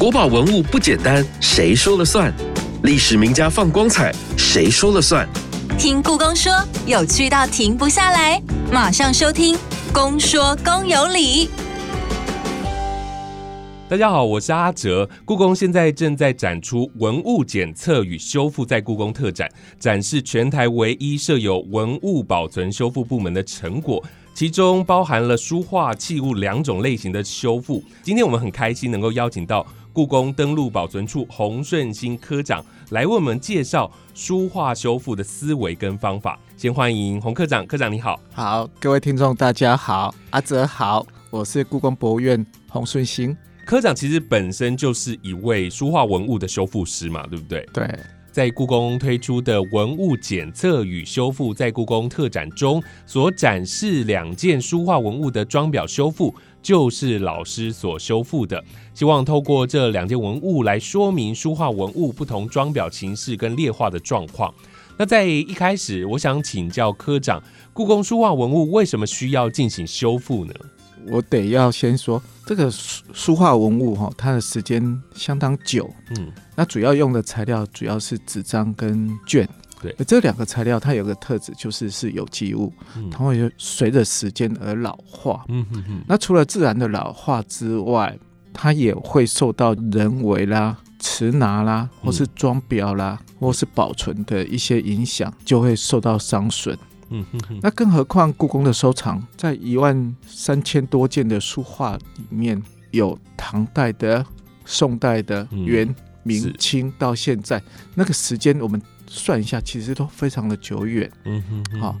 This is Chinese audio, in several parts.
国宝文物不简单，谁说了算？历史名家放光彩，谁说了算？听故宫说，有趣到停不下来，马上收听《公说公有理》。大家好，我是阿哲。故宫现在正在展出文物检测与修复在故宫特展，展示全台唯一设有文物保存修复部门的成果，其中包含了书画器物两种类型的修复。今天我们很开心能够邀请到故宫登录保存处洪顺兴科长来为我们介绍书画修复的思维跟方法。先欢迎洪科长，科长你好。好，各位听众大家好，阿泽好，我是故宫博物院洪顺兴。科长其实本身就是一位书画文物的修复师嘛，对不对？对，在故宫推出的文物检测与修复在故宫特展中所展示两件书画文物的装裱修复，就是老师所修复的。希望透过这两件文物来说明书画文物不同装裱形式跟劣化的状况。那在一开始，我想请教科长，故宫书画文物为什么需要进行修复呢？我得要先说这个书书画文物哈，它的时间相当久，嗯，那主要用的材料主要是纸张跟卷。对这两个材料它有个特质，就是是有机物，它会随着时间而老化。嗯哼哼，那除了自然的老化之外，它也会受到人为啦、持拿啦，或是装裱啦，或是保存的一些影响，就会受到伤损。嗯哼哼，那更何况故宫的收藏，在一万三千多件的书画里面，有唐代的、宋代的、嗯元、是明清到现在，那个时间我们算一下，其实都非常的久远。嗯哼哼，好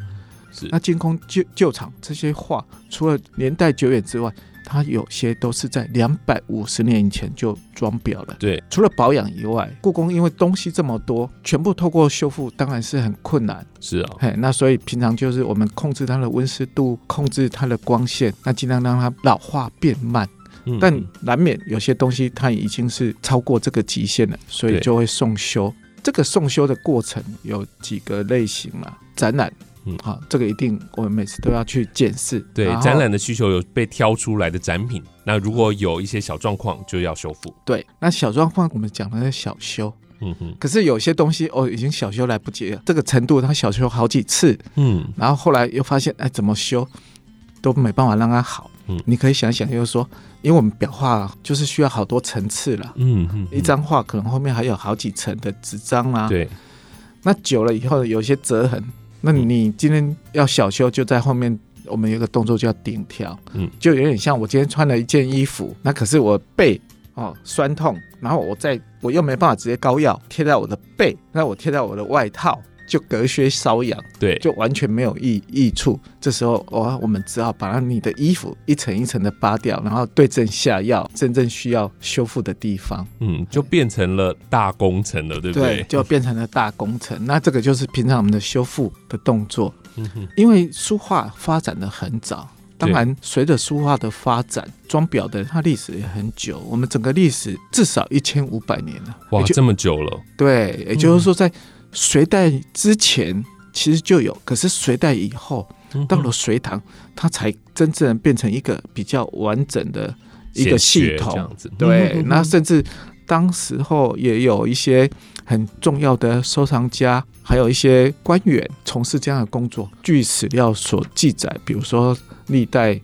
是。那清空旧旧厂这些画，除了年代久远之外，它有些都是在两百五十年以前就装裱了。对，除了保养以外，故宫因为东西这么多，全部透过修复当然是很困难。是啊，嘿，那所以平常就是我们控制它的温湿度，控制它的光线，那尽量让它老化变慢。嗯但难免有些东西它已经是超过这个极限了，所以就会送修。这个送修的过程有几个类型啊，展览，嗯。好，这个一定我们每次都要去检视。对展览的需求有被挑出来的展品，那如果有一些小状况，就要修复。对，那小状况我们讲的是小修，嗯哼，可是有些东西哦已经小修来不及了，这个程度它小修好几次，嗯，然后后来又发现，哎，怎么修？都没办法让它好。嗯。你可以想想，就是说，因为我们裱画就是需要好多层次了，嗯嗯，一张画可能后面还有好几层的纸张啊。，对，那久了以后有些折痕，那你今天要小修，就在后面。我们有一个动作叫顶条，嗯就有点像我今天穿了一件衣服，那可是我背哦酸痛，然后我再我又没办法直接膏药贴在我的背，那我贴在我的外套就隔靴搔痒，对，就完全没有益益处。这时候，哦，我们只好把你的衣服一层一层的扒掉，然后对症下药，真正需要修复的地方，嗯，就变成了大工程了，对不对？就变成了大工程。那这个就是平常我们的修复的动作。嗯哼，因为书画发展的很早，当然随着书画的发展，装裱的它历史也很久。我们整个历史至少一千五百年了。哇，这么久了，对，也就是说，在隋代之前其实就有，可是隋代以后。到了隋唐，它才真正变成一个比较完整的一个系统样。子，对，嗯那甚至当时候也有一些很重要的收藏家，还有一些官员从事这样的工作。据史料所记载，比如说历代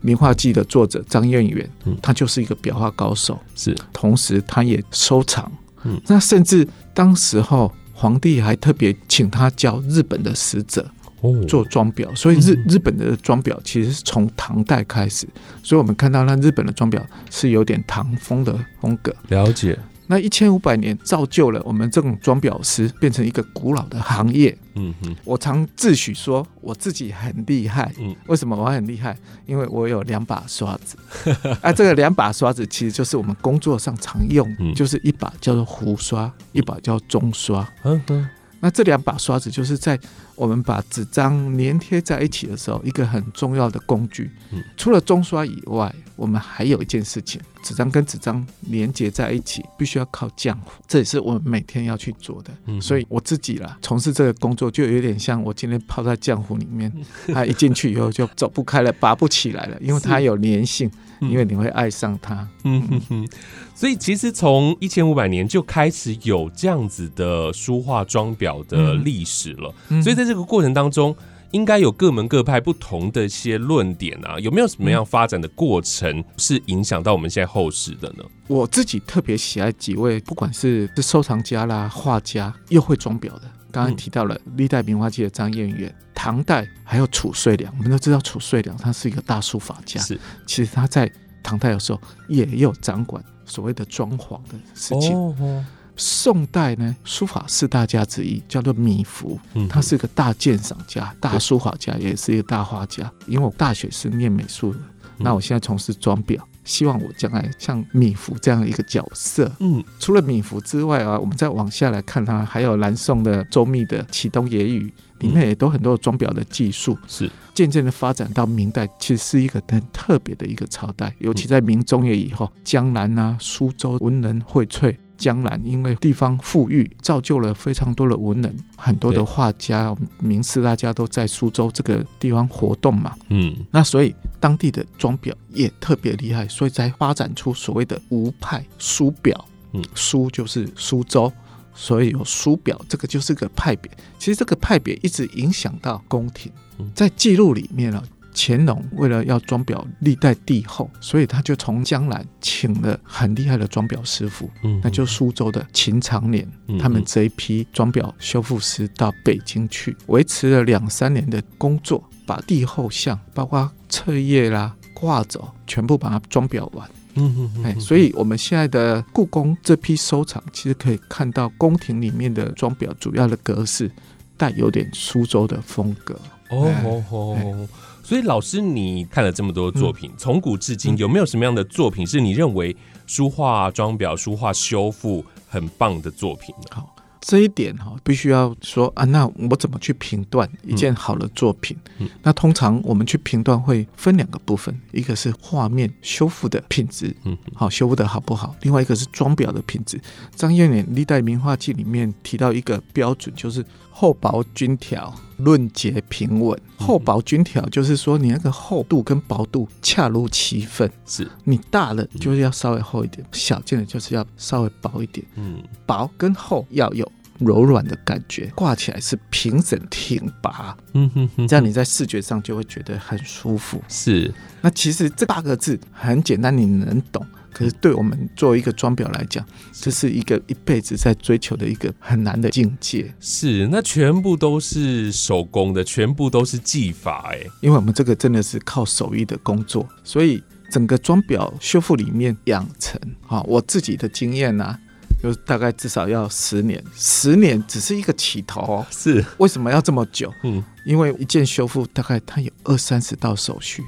名画记的作者张彦远嗯，他就是一个裱画高手，是，同时他也收藏。嗯那甚至当时候皇帝还特别请他教日本的使者。哦，做装裱，所以日嗯日本的装裱其实是从唐代开始，所以我们看到那日本的装裱是有点唐风的风格。了解，那一千五百年造就了我们这种装裱师变成一个古老的行业。嗯哼，我常自诩说我自己很厉害，嗯为什么我很厉害？因为我有两把刷子，啊，这个两把刷子其实就是我们工作上常用，嗯就是一把叫做胡刷，一把叫中刷。嗯哼，那这两把刷子就是在我们把纸张粘贴在一起的时候，一个很重要的工具，嗯。除了中刷以外，我们还有一件事情，纸张跟纸张连接在一起，必须要靠浆糊，这也是我们每天要去做的。嗯。所以我自己啦，从事这个工作就有点像我今天泡在浆糊里面，它一进去以后就走不开了，拔不起来了，因为它有粘性，嗯因为你会爱上它。嗯哼哼，所以其实从一千五百年就开始有这样子的书画装裱的历史了，嗯所以在这个过程当中。应该有各门各派不同的一些论点啊，有没有什么样发展的过程是影响到我们现在后世的呢？我自己特别喜爱几位，不管是是收藏家啦、画家，又会装裱的。刚刚提到了历代名画界的张彦远，唐代还有褚遂良，我们都知道褚遂良他是一个大书法家，是。其实他在唐代的时候也有掌管所谓的装潢的事情。哦，宋代呢，书法四大家之一叫做米芾，嗯他是个大鉴赏家、大书法家，也是一个大画家。因为我大学是念美术的，那我现在从事装裱，希望我将来像米芾这样的一个角色。嗯除了米芾之外啊，我们再往下来看它，还有南宋的周密的《启东野语》，里面也都很多装裱的技术。是渐渐的发展到明代，其实是一个很特别的一个朝代，尤其在明中叶以后，江南啊、苏州文人荟萃。江南因为地方富裕，造就了非常多的文人，很多的画家、名士，大家都在苏州这个地方活动嘛。嗯那所以当地的装裱也特别厉害，所以才发展出所谓的吴派书表。嗯苏就是苏州，所以有书表，这个就是个派别。其实这个派别一直影响到宫廷嗯，在记录里面啊。乾隆为了要装裱历代帝后，所以他就从江南请了很厉害的装裱师傅，嗯那就苏州的秦长年嗯，他们这一批装裱修复师到北京去，维持了两三年的工作，把帝后像，包括册页啦、挂轴，全部把它装裱完。嗯哎，所以我们现在的故宫这批收藏，其实可以看到宫廷里面的装裱主要的格式，带有点苏州的风格。哦哦哦，所以老师，你看了这么多作品，从古至今，嗯有没有什么样的作品是你认为书画装裱、书画修复很棒的作品呢？好，这一点哈、必须要说啊，那我怎么去评断一件好的作品？嗯那通常我们去评断会分两个部分，一个是画面修复的品质，嗯好修复的好不好；另外一个是装裱的品质。张彦远《历代名画记》里面提到一个标准，就是厚薄均调，论节平稳。厚薄均调就是说你那个厚度跟薄度恰如其分，是，你大了就是要稍微厚一点，小件的就是要稍微薄一点。嗯。薄跟厚要有柔软的感觉，挂起来是平整挺拔，嗯哼哼，这样你在视觉上就会觉得很舒服。是。那其实这八个字很简单，你能懂。可是对我们作为一个装裱来讲，这是一个一辈子在追求的一个很难的境界，是，那全部都是手工的，全部都是技法，哎，因为我们这个真的是靠手艺的工作，所以整个装裱修复里面养成啊，我自己的经验呢、就大概至少要十年，十年只是一个起头哦。是，为什么要这么久？嗯因为一件修复大概它有二三十道手续，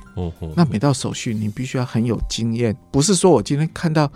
那每道手续你必须要很有经验，不是说我今天看到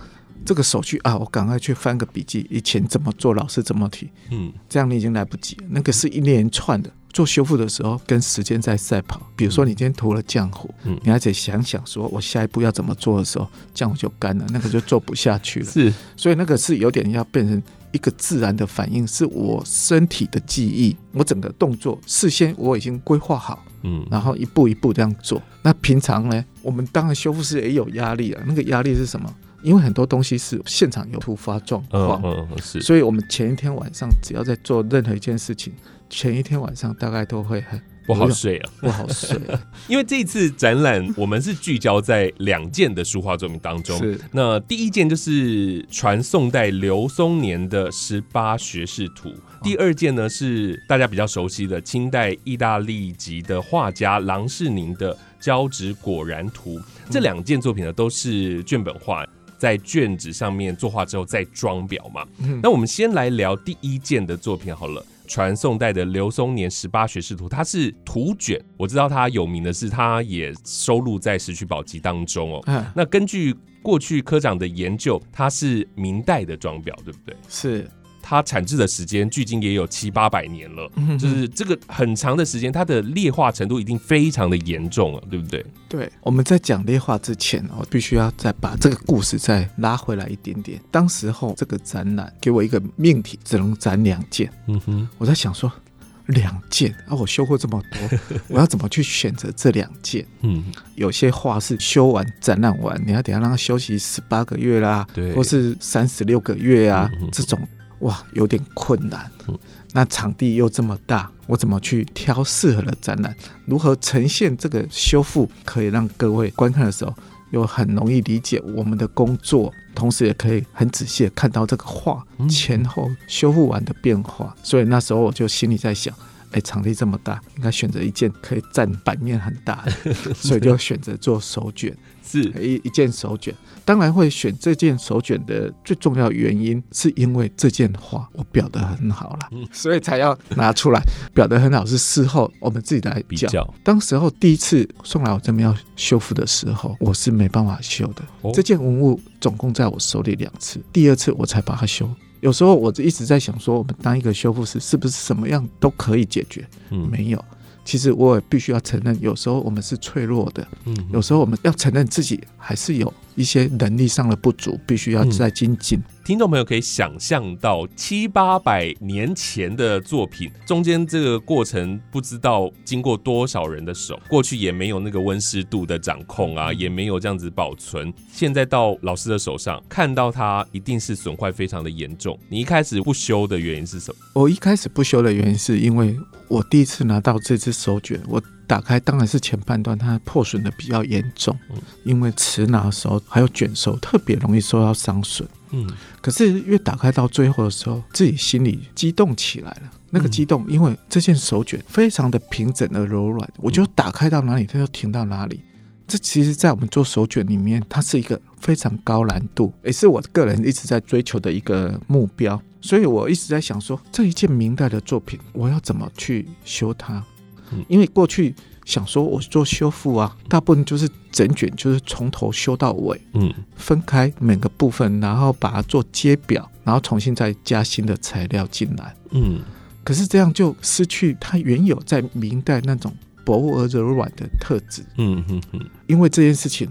这个手续啊，我赶快去翻个笔记，以前怎么做，老师怎么提，嗯这样你已经来不及了。那个是一连串的。做修复的时候，跟时间在赛跑。比如说，你今天涂了浆糊，嗯你还得想想说，我下一步要怎么做的时候，浆糊就干了，那个就做不下去了。是，所以那个是有点要变成一个自然的反应，是我身体的记忆，我整个动作事先我已经规划好，嗯然后一步一步这样做。那平常呢，我们当然修复师也有压力啊，那个压力是什么？因为很多东西是现场有突发状嗯况，嗯是，所以我们前一天晚上只要在做任何一件事情，前一天晚上大概都会很不好睡啊。不好睡。因为这一次展览，我们是聚焦在两件的书画作品当中。是那第一件就是传宋代刘松年的十八学士图，第二件呢是大家比较熟悉的清代意大利籍的画家郎世宁的交趾果然图。这两件作品呢都是卷本画。在卷纸上面作画之后再装裱嘛，嗯那我们先来聊第一件的作品好了。传宋代的刘松年十八学士图，它是图卷，我知道它有名的是，它也收录在《石渠宝笈》当中哦。嗯，那根据过去科长的研究，它是明代的装裱，对不对？是它产制的时间距今也有七八百年了，就是这个很长的时间，它的劣化程度一定非常的严重了，对不对？对，我们在讲劣化之前，我必须要再把这个故事再拉回来一点点。当时候这个展览给我一个命题，只能展两件。嗯哼，我在想说，两件啊，我修过这么多，我要怎么去选择这两件？嗯，有些画是修完展览完，你要等下让它休息十八个月啦，对或是三十六个月啊这种哇有点困难嗯。那场地又这么大，我怎么去挑适合的展览？如何呈现这个修复，可以让各位观看的时候又很容易理解我们的工作，同时也可以很仔细的看到这个画嗯前后修复完的变化。所以那时候我就心里在想。哎，场地这么大，应该选择一件可以占版面很大的，所以就选择做手卷。是一一件手卷，当然会选这件手卷的最重要原因，是因为这件画我裱得很好了，嗯所以才要拿出来。裱得很好是事后我们自己来。比较当时候第一次送来我这边要修复的时候，我是没办法修的。哦这件文物总共在我手里两次，第二次我才把它修。有时候我一直在想说，我们当一个修复师是不是什么样都可以解决？嗯没有。其实我也必须要承认，有时候我们是脆弱的，嗯有时候我们要承认自己还是有一些能力上的不足，必须要再精进。听众朋友可以想象到七八百年前的作品，中间这个过程不知道经过多少人的手，过去也没有那个温湿度的掌控啊，也没有这样子保存。现在到老师的手上，看到它一定是损坏非常的严重。你一开始不修的原因是什么？我一开始不修的原因，是因为我第一次拿到这只手卷，我打开当然是前半段它破损的比较严重，因为持拿的时候还有卷手特别容易受到伤损。嗯可是越打开到最后的时候，自己心里激动起来了。那个激动，因为这件手卷非常的平整而柔软，我就打开到哪里，它就停到哪里。这其实，在我们做手卷里面，它是一个非常高难度，也是我个人一直在追求的一个目标。所以我一直在想说，这一件明代的作品，我要怎么去修它嗯？因为过去想说我做修复啊，大部分就是整卷，就是从头修到尾。嗯分开每个部分，然后把它做揭表，然后重新再加新的材料进来。嗯可是这样就失去它原有在明代那种薄而柔软的特质。嗯哼哼因为这件事情，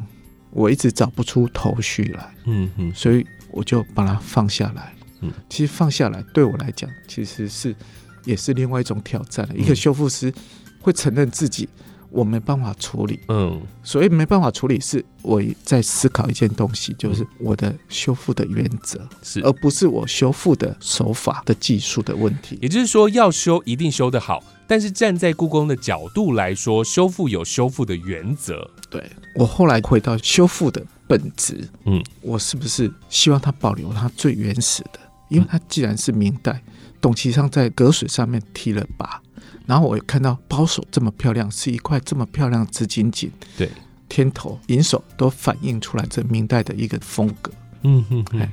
我一直找不出头绪来，嗯哼所以我就把它放下来。嗯，其实放下来对我来讲，其实是也是另外一种挑战了。一个修复师会承认自己我没办法处理，嗯所以没办法处理，是我在思考一件东西，就是我的修复的原则，是。而不是我修复的手法的技术的问题。也就是说，要修一定修得好，但是站在故宫的角度来说，修复有修复的原则。对我后来回到修复的本质，嗯，我是不是希望它保留它最原始的？因为它既然是明代，董其昌在隔水上面提了拔，然后我又看到包手这么漂亮，是一块这么漂亮的紫金锦，对，天头、银手都反映出来这明代的一个风格。嗯嗯哎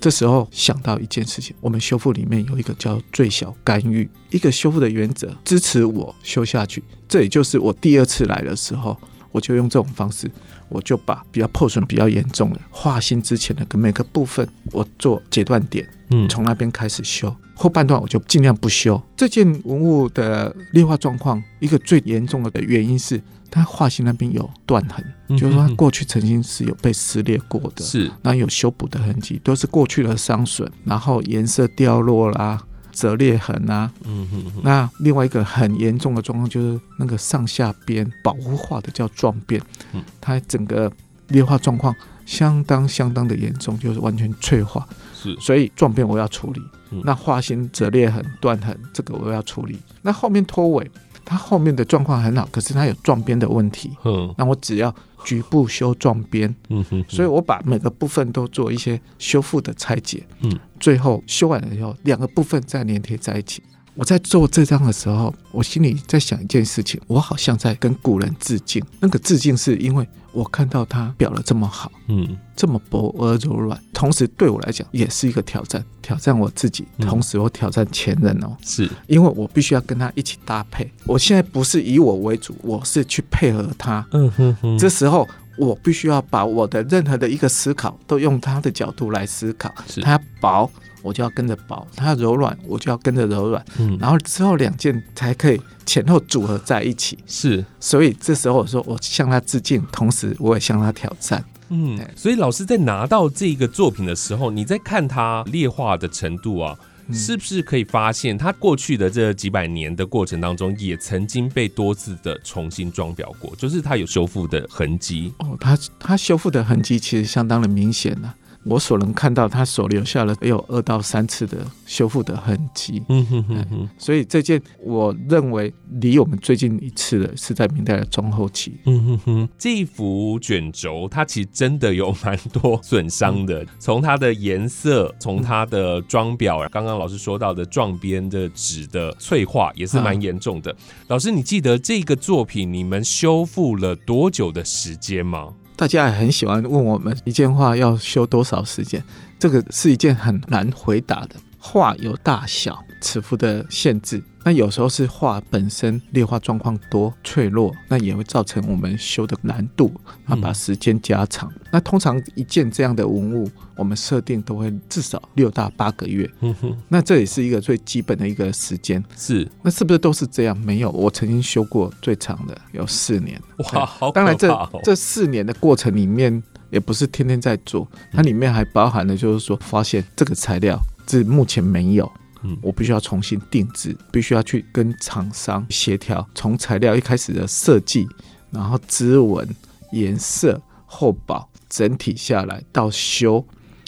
这时候想到一件事情，我们修复里面有一个叫最小干预，一个修复的原则，支持我修下去。这也就是我第二次来的时候，我就用这种方式，我就把比较破损比较严重的画心之前的每个部分，我做截断点，嗯从那边开始修。后半段我就尽量不修。这件文物的劣化状况，一个最严重的原因是它画心那边有断痕，嗯就是说它过去曾经是有被撕裂过的。是那有修补的痕迹，都是过去的伤损，然后颜色掉落啦、折裂痕啊。嗯嗯嗯那另外一个很严重的状况就是那个上下边保护化的叫撞边嗯，它整个裂化状况相当相当的严重，就是完全脆化，是所以撞边我要处理嗯。那花心折裂痕、断痕，这个我要处理。那后面拖尾，它后面的状况很好，可是它有撞边的问题，嗯那我只要局部修撞边。嗯哼，所以我把每个部分都做一些修复的拆解，嗯，最后修完了以后，两个部分再连贴在一起。我在做这张的时候，我心里在想一件事情，我好像在跟古人致敬。那个致敬是因为我看到他表的这么好，嗯这么薄而柔软，同时对我来讲也是一个挑战，挑战我自己，嗯同时我挑战前人哦。是因为我必须要跟他一起搭配。我现在不是以我为主，我是去配合他。嗯哼哼这时候我必须要把我的任何的一个思考都用他的角度来思考。是它要薄，我就要跟着薄；它柔软，我就要跟着柔软。嗯，然后之后两件才可以前后组合在一起。是，所以这时候我说，我向他致敬，同时我也向他挑战。嗯，所以老师在拿到这个作品的时候，你在看它劣化的程度啊，嗯是不是可以发现它过去的这几百年的过程当中，也曾经被多次的重新装裱过，就是它有修复的痕迹。哦，它它修复的痕迹其实相当的明显了、我所能看到，他所留下了有二到三次的修复的痕迹。嗯哼哼哼，所以这件我认为离我们最近一次的是在明代的中后期。嗯哼哼，这一幅卷轴它其实真的有蛮多损伤的，从它的颜色，从它的装裱，刚刚老师说到的撞边的纸的脆化也是蛮严重的。老师，你记得这个作品你们修复了多久的时间吗？大家也很喜欢问我们一件画要修多少时间，这个是一件很难回答的。画有大小、尺幅的限制，那有时候是画本身劣化状况多、脆弱，那也会造成我们修的难度，那把时间加长。那通常一件这样的文物，我们设定都会至少六到八个月，嗯哼，那这也是一个最基本的一个时间。是那是不是都是这样？没有，我曾经修过最长的有四年。哇，好可当然这，这四年的过程里面，也不是天天在做，它里面还包含了就是说，发现这个材料是目前没有，嗯。我必须要重新定制，必须要去跟厂商协调，从材料一开始的设计，然后织纹、颜色、厚薄，整体下来到修，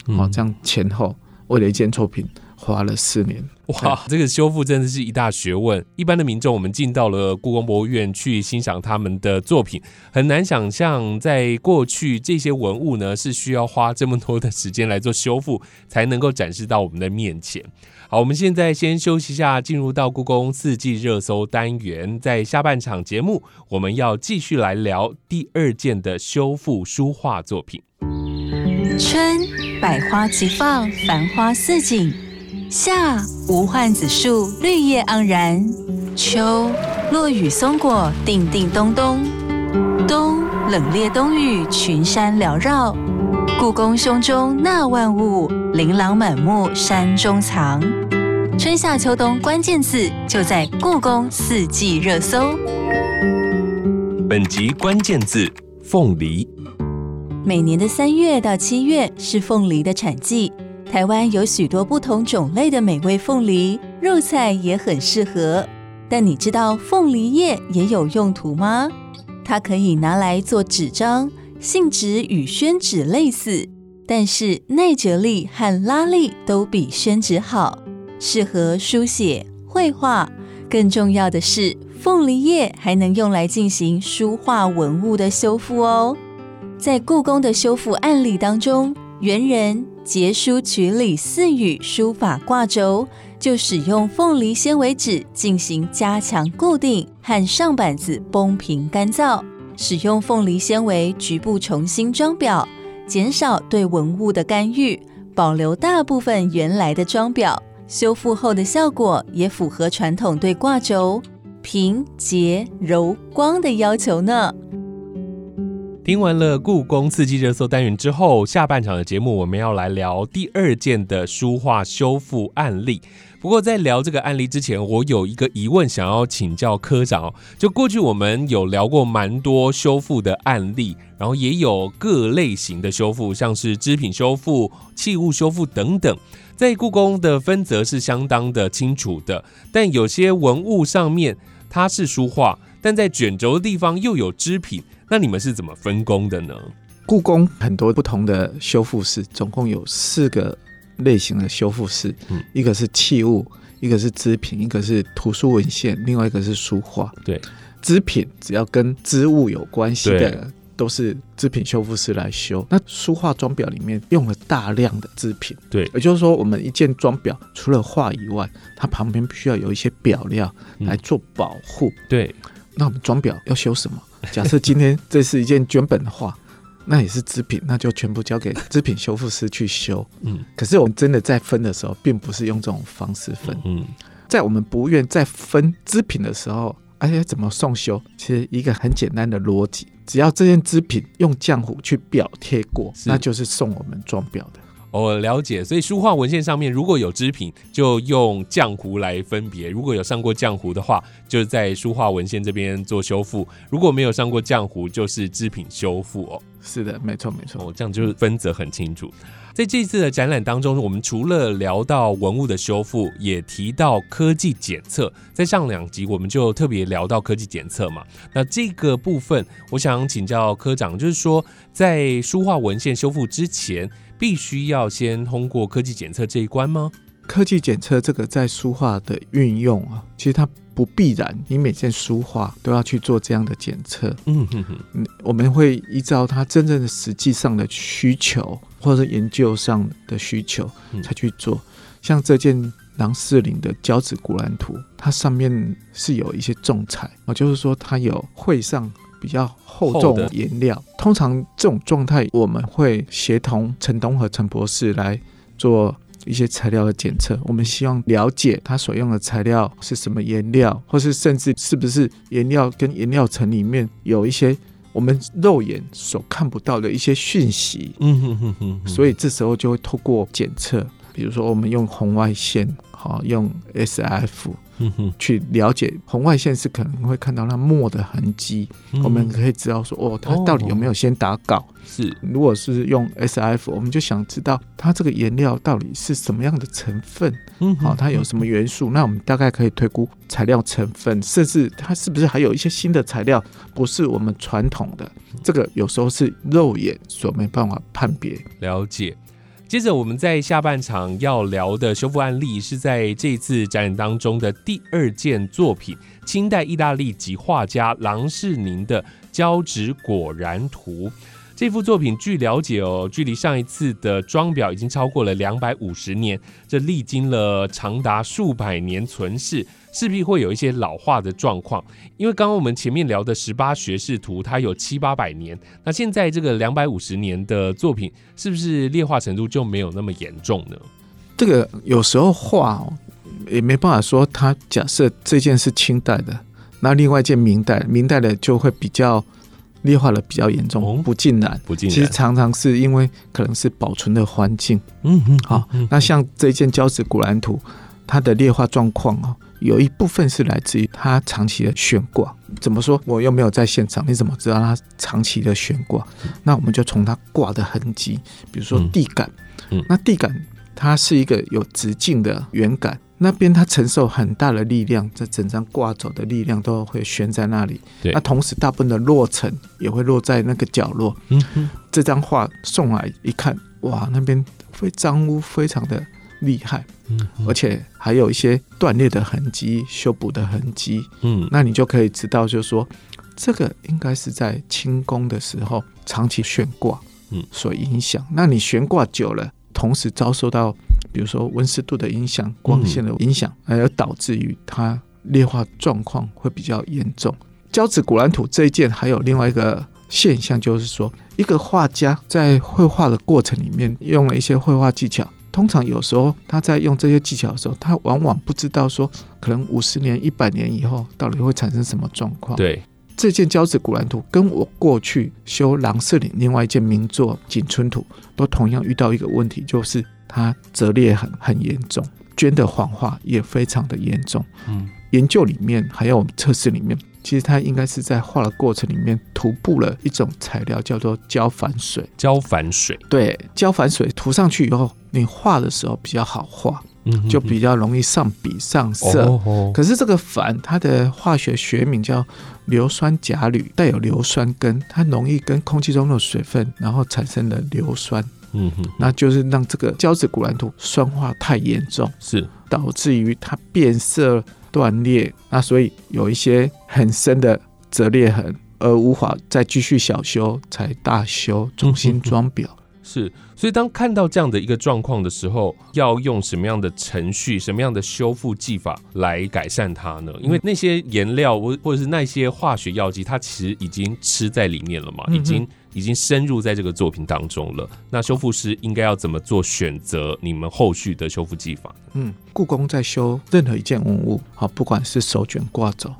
哦嗯，这样前后为了一件作品花了四年。哇，这个修复真的是一大学问。一般的民众，我们进到了故宫博物院去欣赏他们的作品，很难想象在过去这些文物呢是需要花这么多的时间来做修复，才能够展示到我们的面前。好，我们现在先休息一下，进入到故宫四季热搜单元。在下半场节目，我们要继续来聊第二件的修复书画作品。春百花齐放，繁花似锦；夏无患子树，绿叶盎然；秋落雨松果，叮叮咚咚；冬冷冽冬雨，群山缭绕。故宫胸中纳万物，琳琅满目山中藏。春夏秋冬关键字就在故宫四季热搜。本集关键字：凤梨。每年的三月到七月是凤梨的产季，台湾有许多不同种类的美味凤梨，肉菜也很适合。但你知道凤梨叶也有用途吗？它可以拿来做纸张，性质与宣纸类似，但是耐折力和拉力都比宣纸好，适合书写、绘画。更重要的是，凤梨叶还能用来进行书画文物的修复哦。在故宫的修复案例当中，猿人结书曲里四语书法挂轴，就使用凤梨纤维纸进行加强固定和上板子绷平干燥，使用凤梨纤维局部重新装裱，减少对文物的干预，保留大部分原来的装裱。修复后的效果也符合传统对挂轴平、洁、柔、光的要求呢。听完了故宫四季热搜单元之后，下半场的节目我们要来聊第二件的书画修复案例。不过在聊这个案例之前，我有一个疑问想要请教科长。就过去我们有聊过蛮多修复的案例，然后也有各类型的修复，像是织品修复、器物修复等等。在故宫的分则是相当的清楚的，但有些文物上面它是书画，但在卷轴的地方又有织品。那你们是怎么分工的呢？故宫很多不同的修复室，总共有四个类型的修复室，嗯一个是器物，一个是织品，一个是图书文献，另外一个是书画。对，织品只要跟织物有关系的，都是织品修复师来修。那书画装裱里面用了大量的织品，对也就是说，我们一件装裱除了画以外，它旁边必须要有一些表料嗯来做保护。对，那我们装裱要修什么？假设今天这是一件绢本的话，那也是织品，那就全部交给织品修复师去修。嗯可是我们真的在分的时候，并不是用这种方式分。嗯，在我们不愿在分织品的时候，而，哎呀，怎么送修？其实一个很简单的逻辑，只要这件织品用浆糊去裱贴过，那就是送我们装裱的。我了解，所以书画文献上面如果有织品，就用浆糊来分别；如果有上过浆糊的话，就是在书画文献这边做修复；如果没有上过浆糊，就是织品修复哦。是的，没错没错。哦，这样就是分则很清楚。在这次的展览当中，我们除了聊到文物的修复，也提到科技检测。在上两集我们就特别聊到科技检测嘛。那这个部分，我想请教科长，就是说在书画文献修复之前。必须要先通过科技检测这一关吗？科技检测这个在书画的运用啊，其实它不必然，你每件书画都要去做这样的检测。嗯哼哼，我们会依照它真正的实际上的需求，或者是研究上的需求才去做。像这件郎世林的胶纸古兰图，它上面是有一些重彩啊，就是说它有绘上。比较厚重颜料，通常这种状态，我们会协同陈东和陈博士来做一些材料的检测。我们希望了解他所用的材料是什么颜料，或是甚至是不是颜料跟颜料层里面有一些我们肉眼所看不到的一些讯息。嗯哼哼哼。所以这时候就会透过检测，比如说我们用红外线，好用 S F。嗯哼，去了解红外线是可能会看到它墨的痕迹，我们可以知道说哦，它到底有没有先打稿？是，如果是用 S F，我们就想知道它这个颜料到底是什么样的成分，嗯，好，它有什么元素？那我们大概可以推估材料成分，甚至它是不是还有一些新的材料，不是我们传统的？这个有时候是肉眼所没办法判别。了解。接着，我们在下半场要聊的修复案例，是在这次展览当中的第二件作品——清代意大利籍画家郎世宁的胶纸果然图。这幅作品，据了解哦，距离上一次的装裱已经超过了两百五十年，这历经了长达数百年存世。势必会有一些老化的状况，因为刚刚我们前面聊的十八学士图，它有七八百年，那现在这个两百五十年的作品，是不是劣化程度就没有那么严重呢？这个有时候画也没办法说，它假设这件是清代的，那另外一件明代，明代的就会比较劣化的比较严重，不尽然，不尽然。其实常常是因为可能是保存的环境，嗯嗯，好，那像这件胶质古兰图，它的劣化状况啊。有一部分是来自于他长期的悬挂，怎么说？我又没有在现场，你怎么知道他长期的悬挂？那我们就从他挂的痕迹，比如说地杆，嗯，那地杆它是一个有直径的圆杆，那边它承受很大的力量，这整张挂走的力量都会悬在那里。那同时大部分的落尘也会落在那个角落。嗯哼，这张画送来一看，哇，那边非脏污非常的厉害。嗯，而且还有一些断裂的痕迹、修补的痕迹。嗯，那你就可以知道，就是说，这个应该是在清宫的时候长期悬挂，嗯，所影响。那你悬挂久了，同时遭受到，比如说温湿度的影响、光线的影响，而导致于它裂化状况会比较严重。胶纸古兰土这一件，还有另外一个现象，就是说，一个画家在绘画的过程里面，用了一些绘画技巧。通常有时候他在用这些技巧的时候，他往往不知道说，可能五十年、一百年以后到底会产生什么状况。对，这件胶纸古兰图跟我过去修郎世林另外一件名作景春图，都同样遇到一个问题，就是它折裂很很严重，绢的黄化也非常的严重。嗯，研究里面还有我们测试里面。其实它应该是在画的过程里面涂布了一种材料，叫做胶矾水。胶矾水，对，胶矾水涂上去以后，你画的时候比较好画，嗯，就比较容易上笔上色。可是这个矾，它的化学学名叫硫酸钾铝，带有硫酸根，它容易跟空气中的水分，然后产生了硫酸。嗯哼，那就是让这个胶质古兰图酸化太严重，是导致于它变色。断裂，那所以有一些很深的折裂痕，而无法再继续小修，才大修，重新装裱。是，所以当看到这样的一个状况的时候，要用什么样的程序、什么样的修复技法来改善它呢？因为那些颜料或或者是那些化学药剂，它其实已经吃在里面了嘛，已经已经深入在这个作品当中了。那修复师应该要怎么做选择？你们后续的修复技法？嗯，故宫在修任何一件文物，好，不管是手卷挂轴，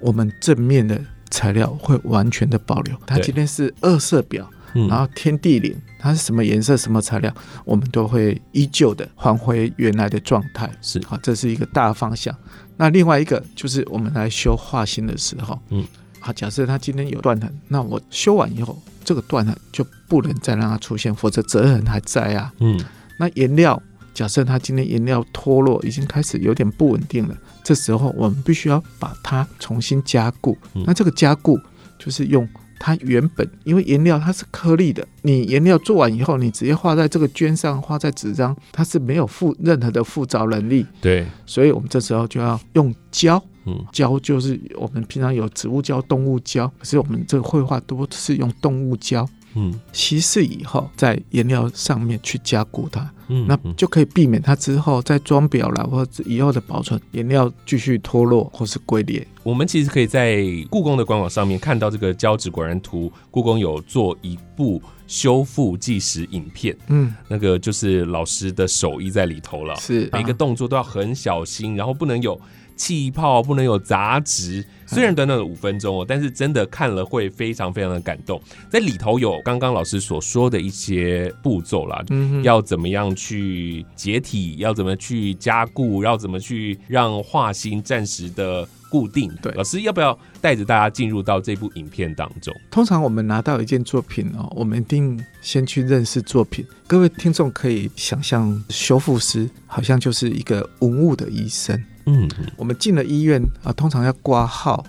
我们正面的材料会完全的保留。它今天是二色表，嗯然后天地林它是什么颜色、什么材料，我们都会依旧的还回原来的状态。是好，这是一个大方向。那另外一个就是我们来修画心的时候，嗯，好，假设它今天有断痕，那我修完以后，这个断了就不能再让它出现，否则折痕还在啊。嗯那颜料，假设它今天颜料脱落，已经开始有点不稳定了，这时候我们必须要把它重新加固。嗯那这个加固就是用它原本，因为颜料它是颗粒的，你颜料做完以后，你直接画在这个绢上，画在纸张，它是没有附任何的附着能力，对，所以我们这时候就要用胶。嗯。胶就是我们平常有植物胶、动物胶，可是我们这个绘画多是用动物胶。嗯。稀释以后，在颜料上面去加固它，嗯，嗯。那就可以避免它之后在装裱了，或者以后的保存颜料继续脱落或是龟裂。我们其实可以在故宫的官网上面看到这个胶质果然图，故宫有做一部修复纪实影片，嗯，那个就是老师的手艺在里头了，是。每个啊。动作都要很小心，然后不能有气泡，不能有杂质。虽然短短的五分钟哦，但是真的看了会非常非常的感动。在里头有刚刚老师所说的一些步骤啦，嗯要怎么样去解体，要怎么去加固，要怎么去让画心暂时的固定。对老师要不要带着大家进入到这部影片当中？通常我们拿到一件作品哦，我们一定先去认识作品。各位听众可以想象，修复师好像就是一个文物的医生。嗯我们进了医院啊，通常要挂号，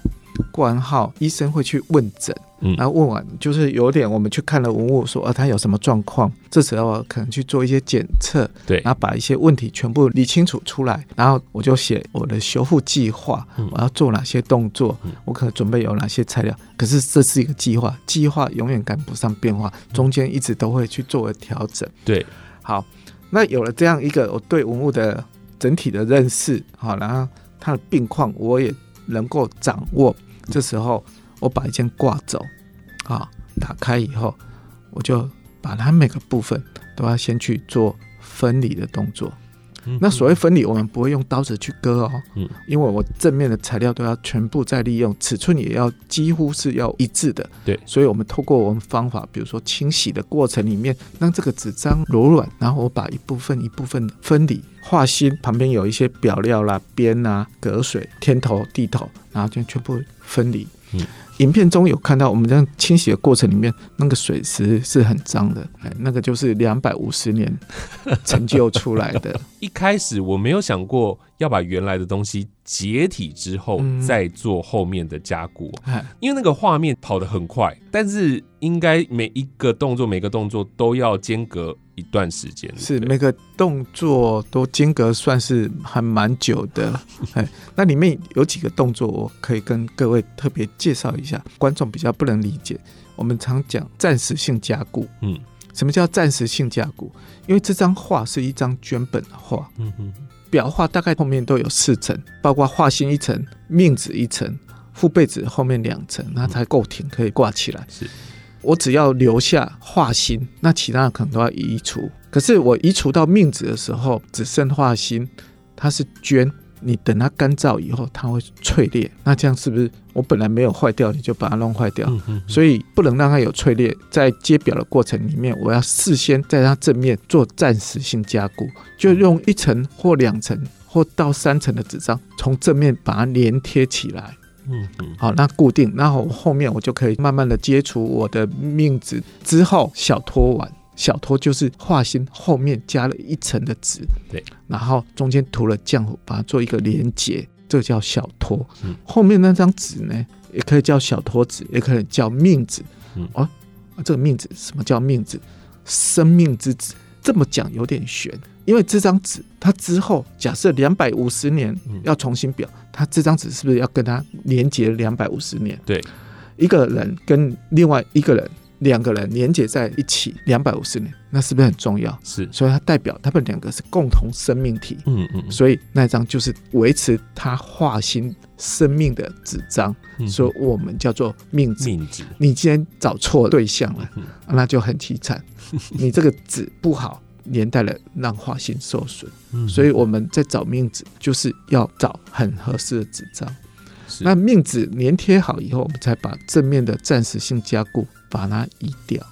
挂完号，医生会去问诊。嗯然后问完就是有点，我们去看了文物，说啊，他有什么状况，这时候可能去做一些检测，对然后把一些问题全部理清楚出来，然后我就写我的修复计划，嗯我要做哪些动作嗯，我可能准备有哪些材料。可是这是一个计划，计划永远赶不上变化，中间一直都会去做调整。对，好，那有了这样一个我对文物的整体的认识，好，然后他的病况我也能够掌握。这时候我把一件挂走，啊，打开以后，我就把它每个部分都要先去做分离的动作。嗯那所谓分离，我们不会用刀子去割哦，嗯因为我正面的材料都要全部再利用，尺寸也要几乎是要一致的。对所以我们透过我们方法，比如说清洗的过程里面，让这个纸张柔软，然后我把一部分一部分分离，画心旁边有一些表料啦、边啊、隔水、天头、地头，然后就全部分离。嗯影片中有看到我们这样清洗的过程里面，那个水池是很脏的，哎，那个就是两百五十年成就出来的。一开始我没有想过要把原来的东西解体之后嗯。再做后面的加固，哎，因为那个画面跑得很快，但是应该每一个动作每个动作都要间隔一段时间。是每个动作都间隔算是还蛮久的。哎，那里面有几个动作，我可以跟各位特别介绍一下，观众比较不能理解。我们常讲暂时性加固，嗯什么叫暂时性加固？因为这张画是一张绢本的画，嗯嗯裱画大概后面都有四层，包括画心一层、命纸一层、父背纸后面两层，那才够挺，可以挂起来。是我只要留下画心，那其他的可能都要移除。可是我移除到命纸的时候，只剩画心，它是绢，你等它干燥以后，它会脆裂。那这样是不是我本来没有坏掉，你就把它弄坏掉？嗯嗯，所以不能让它有脆裂。在接表的过程里面，我要事先在它正面做暂时性加固，就用一层或两层或到三层的纸张，从正面把它粘贴起来。嗯嗯好，那固定，然后后面我就可以慢慢的接触我的命子，之后小托完。小托就是画心后面加了一层的纸，对，然后中间涂了浆糊，把它做一个连接，这个叫小托。嗯后面那张纸呢，也可以叫小托纸，也可以叫命纸。嗯哦，啊这个命纸什么叫命纸？生命之纸。这么讲有点悬，因为这张纸它之后假设两百五十年嗯要重新裱，它这张纸是不是要跟它连接两百五十年？对，一个人跟另外一个人两个人连接在一起两百五十年，那是不是很重要？是所以它代表他们两个是共同生命体。嗯嗯所以那张就是维持他画心生命的纸张，嗯，所以我们叫做命纸。命纸你既然找错对象了，嗯那就很凄惨。你这个纸不好，连带了让画性受损。嗯所以我们在找命纸，就是要找很合适的纸张。那命纸粘贴好以后，我们才把正面的暂时性加固把它移掉。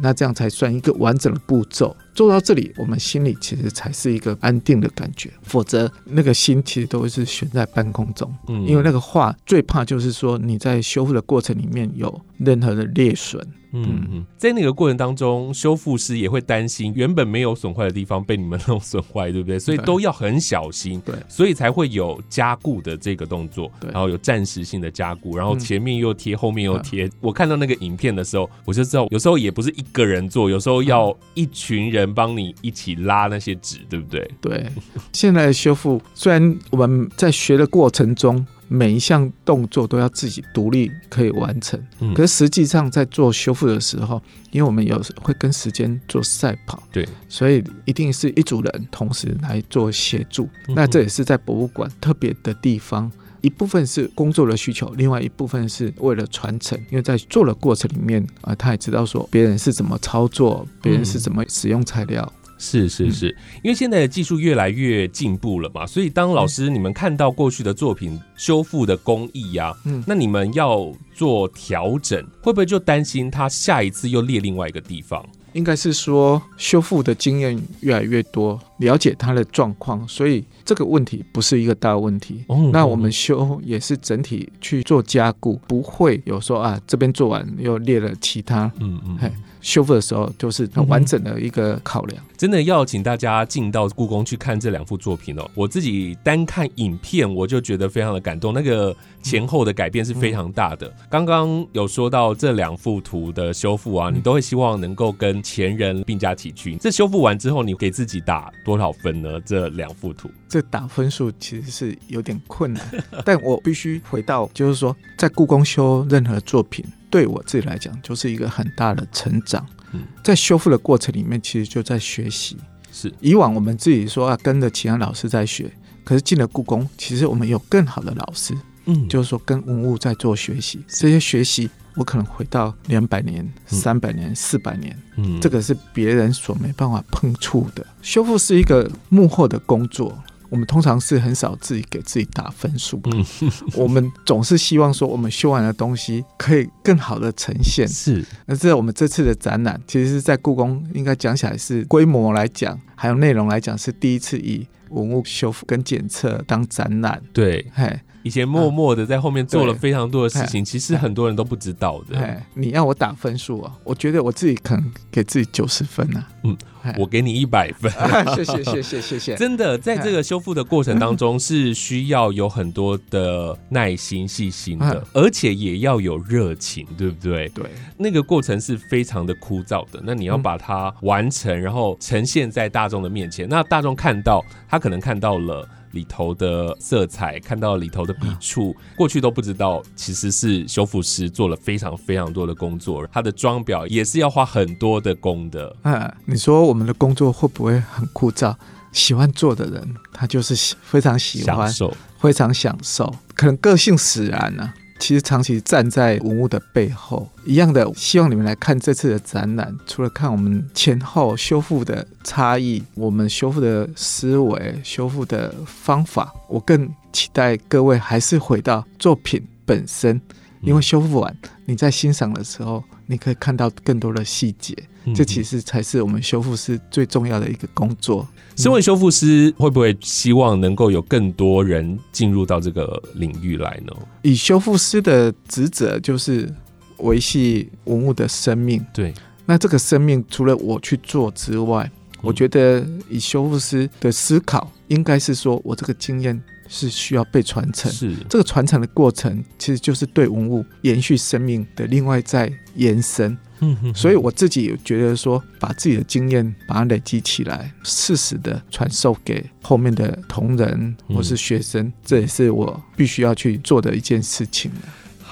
那这样才算一个完整的步骤。做到这里，我们心里其实才是一个安定的感觉，否则那个心其实都是悬在半空中。嗯。因为那个画最怕就是说你在修复的过程里面有任何的裂损，嗯嗯，在那个过程当中，修复师也会担心原本没有损坏的地方被你们弄损坏，对不对？所以都要很小心，对。所以才会有加固的这个动作，对。然后有暂时性的加固，然后嗯。前面又贴，后面又贴。我看到那个影片的时候，我就知道，有时候也不是一个人做，有时候要一群人帮你一起拉那些纸，对不对？对，现在的修复虽然我们在学的过程中，每一项动作都要自己独立可以完成，嗯可是实际上在做修复的时候，因为我们有时会跟时间做赛跑，对，所以一定是一组人同时来做协助。嗯那这也是在博物馆特别的地方。一部分是工作的需求，另外一部分是为了传承。因为在做的过程里面啊、他也知道说别人是怎么操作，别人是怎么使用材料。是是嗯是，因为现在的技术越来越进步了嘛，所以当老师你们看到过去的作品修复的工艺呀、嗯那你们要做调整，会不会就担心他下一次又裂另外一个地方？应该是说修复的经验越来越多，了解它的状况，所以这个问题不是一个大问题。哦那我们修也是整体去做加固，不会有说啊这边做完又裂了其他。嗯嗯嘿修复的时候就是很完整的一个考量。真的要请大家进到故宫去看这两幅作品哦。我自己单看影片，我就觉得非常的感动，那个前后的改变是非常大的。刚刚有说到这两幅图的修复啊，你都会希望能够跟前人并驾齐驱。这修复完之后，你给自己打多少分呢？这两幅图？这打分数其实是有点困难，但我必须回到，就是说，在故宫修任何作品，对我自己来讲，就是一个很大的成长。嗯在修复的过程里面，其实就在学习。是以往我们自己说啊，跟着其他老师在学，可是进了故宫，其实我们有更好的老师，嗯就是说跟文物在做学习。这些学习，我可能回到两百年、三百年、四百年，嗯这个是别人所没办法碰触的。修复是一个幕后的工作，我们通常是很少自己给自己打分数。嗯 我们总是希望说，我们修完的东西可以更好的呈现。是那这我们这次的展览，其实是在故宫，应该讲起来是规模来讲，还有内容来讲，是第一次以文物修复跟检测当展览。对。嘿，以前默默的在后面做了非常多的事情，其实很多人都不知道的。嘿，你要我打分数啊？我觉得我自己可能给自己九十分啊。嗯，我给你一百分。谢谢谢谢谢谢。真的，在这个修复的过程当中，是需要有很多的耐心、细心的嗯，而且也要有热情，对不对？对，那个过程是非常的枯燥的。那你要把它完成，然后呈现在大众的面前。那大众看到，他可能看到了。里头的色彩，看到里头的笔触，过去都不知道，其实是修复师做了非常非常多的工作，他的装裱也是要花很多的工的。嗯，你说我们的工作会不会很枯燥？喜欢做的人，他就是喜非常喜欢，享受，非常享受，可能个性使然呢、其实长期站在文物的背后，一样的，希望你们来看这次的展览，除了看我们前后修复的差异，我们修复的思维、修复的方法，我更期待各位还是回到作品本身，因为修复完，你在欣赏的时候，你可以看到更多的细节，这其实。才是我们修复师最重要的一个工作。身为修复师，会不会希望能够有更多人进入到这个领域来呢？以修复师的职责就是维系文物的生命。对，那这个生命除了我去做之外，我觉得以修复师的思考，应该是说我这个经验是需要被传承。是这个传承的过程，其实就是对文物延续生命的另外在延伸。嗯哼所以我自己有觉得说，把自己的经验把它累积起来，适时的传授给后面的同仁嗯或是学生，这也是我必须要去做的一件事情。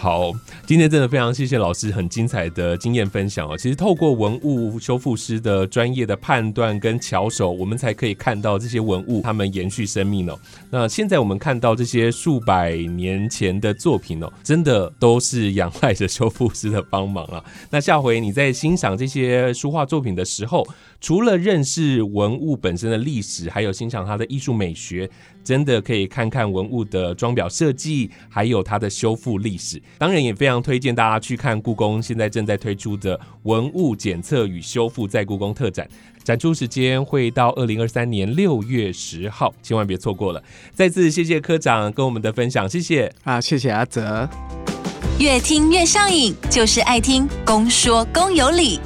好，今天真的非常谢谢老师很精彩的经验分享哦。其实透过文物修复师的专业的判断跟巧手，我们才可以看到这些文物它们延续生命哦。那现在我们看到这些数百年前的作品哦，真的都是仰赖着修复师的帮忙啊。那下回你在欣赏这些书画作品的时候，除了认识文物本身的历史，还有欣赏它的艺术美学，真的可以看看文物的装裱设计，还有它的修复历史。当然，也非常推荐大家去看故宫现在正在推出的文物检测与修复在故宫特展，展出时间会到二零二三年六月十号，千万别错过了。再次谢谢科长跟我们的分享，谢谢啊，谢谢阿泽。越听越上瘾，就是爱听公说公有理。